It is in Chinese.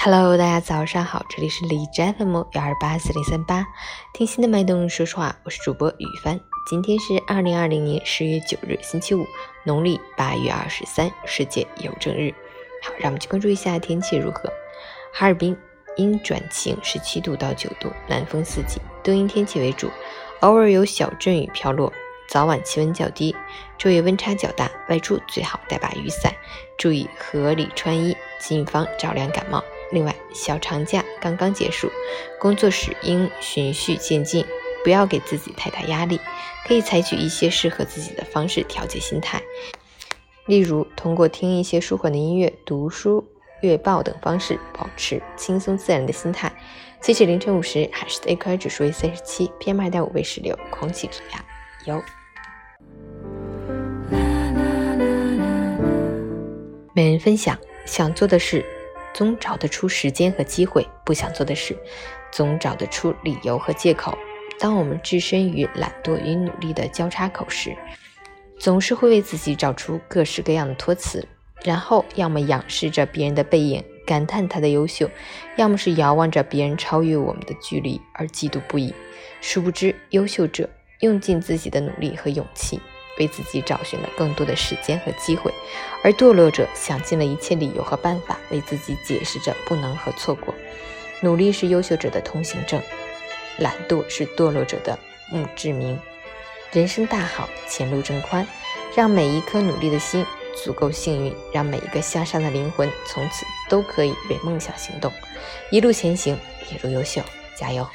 Hello，大家早上好，这里是李斋 FM 幺二八四零三八，听心的脉动说说话，我是主播雨帆。今天是二零二零年十月九日，星期五，农历八月二十三，世界邮政日。好，让我们去关注一下天气如何。哈尔滨阴转晴，十七度到九度，南风四级，多云天气为主，偶尔有小阵雨飘落。早晚气温较低，昼夜温差较大，外出最好带把雨伞，注意合理穿衣，谨防着凉感冒。另外，小长假刚刚结束，工作时应循序渐进，不要给自己太大压力，可以采取一些适合自己的方式调节心态，例如通过听一些舒缓的音乐、读书、阅报等方式，保持轻松自然的心态。截止凌晨五时，海市的 AQI 指数为三十七，PM 二点五为十六，空气质量优。每人分享想做的事。总找得出时间和机会，不想做的事，总找得出理由和借口。当我们置身于懒惰与努力的交叉口时，总是会为自己找出各式各样的托词，然后要么仰视着别人的背影，感叹他的优秀，要么是遥望着别人超越我们的距离而嫉妒不已。殊不知，优秀者用尽自己的努力和勇气。为自己找寻了更多的时间和机会，而堕落者想尽了一切理由和办法，为自己解释着不能和错过。努力是优秀者的通行证，懒惰是堕落者的墓志铭。人生大好，前路正宽，让每一颗努力的心足够幸运，让每一个向上的灵魂从此都可以为梦想行动。一路前行，一路优秀，加油！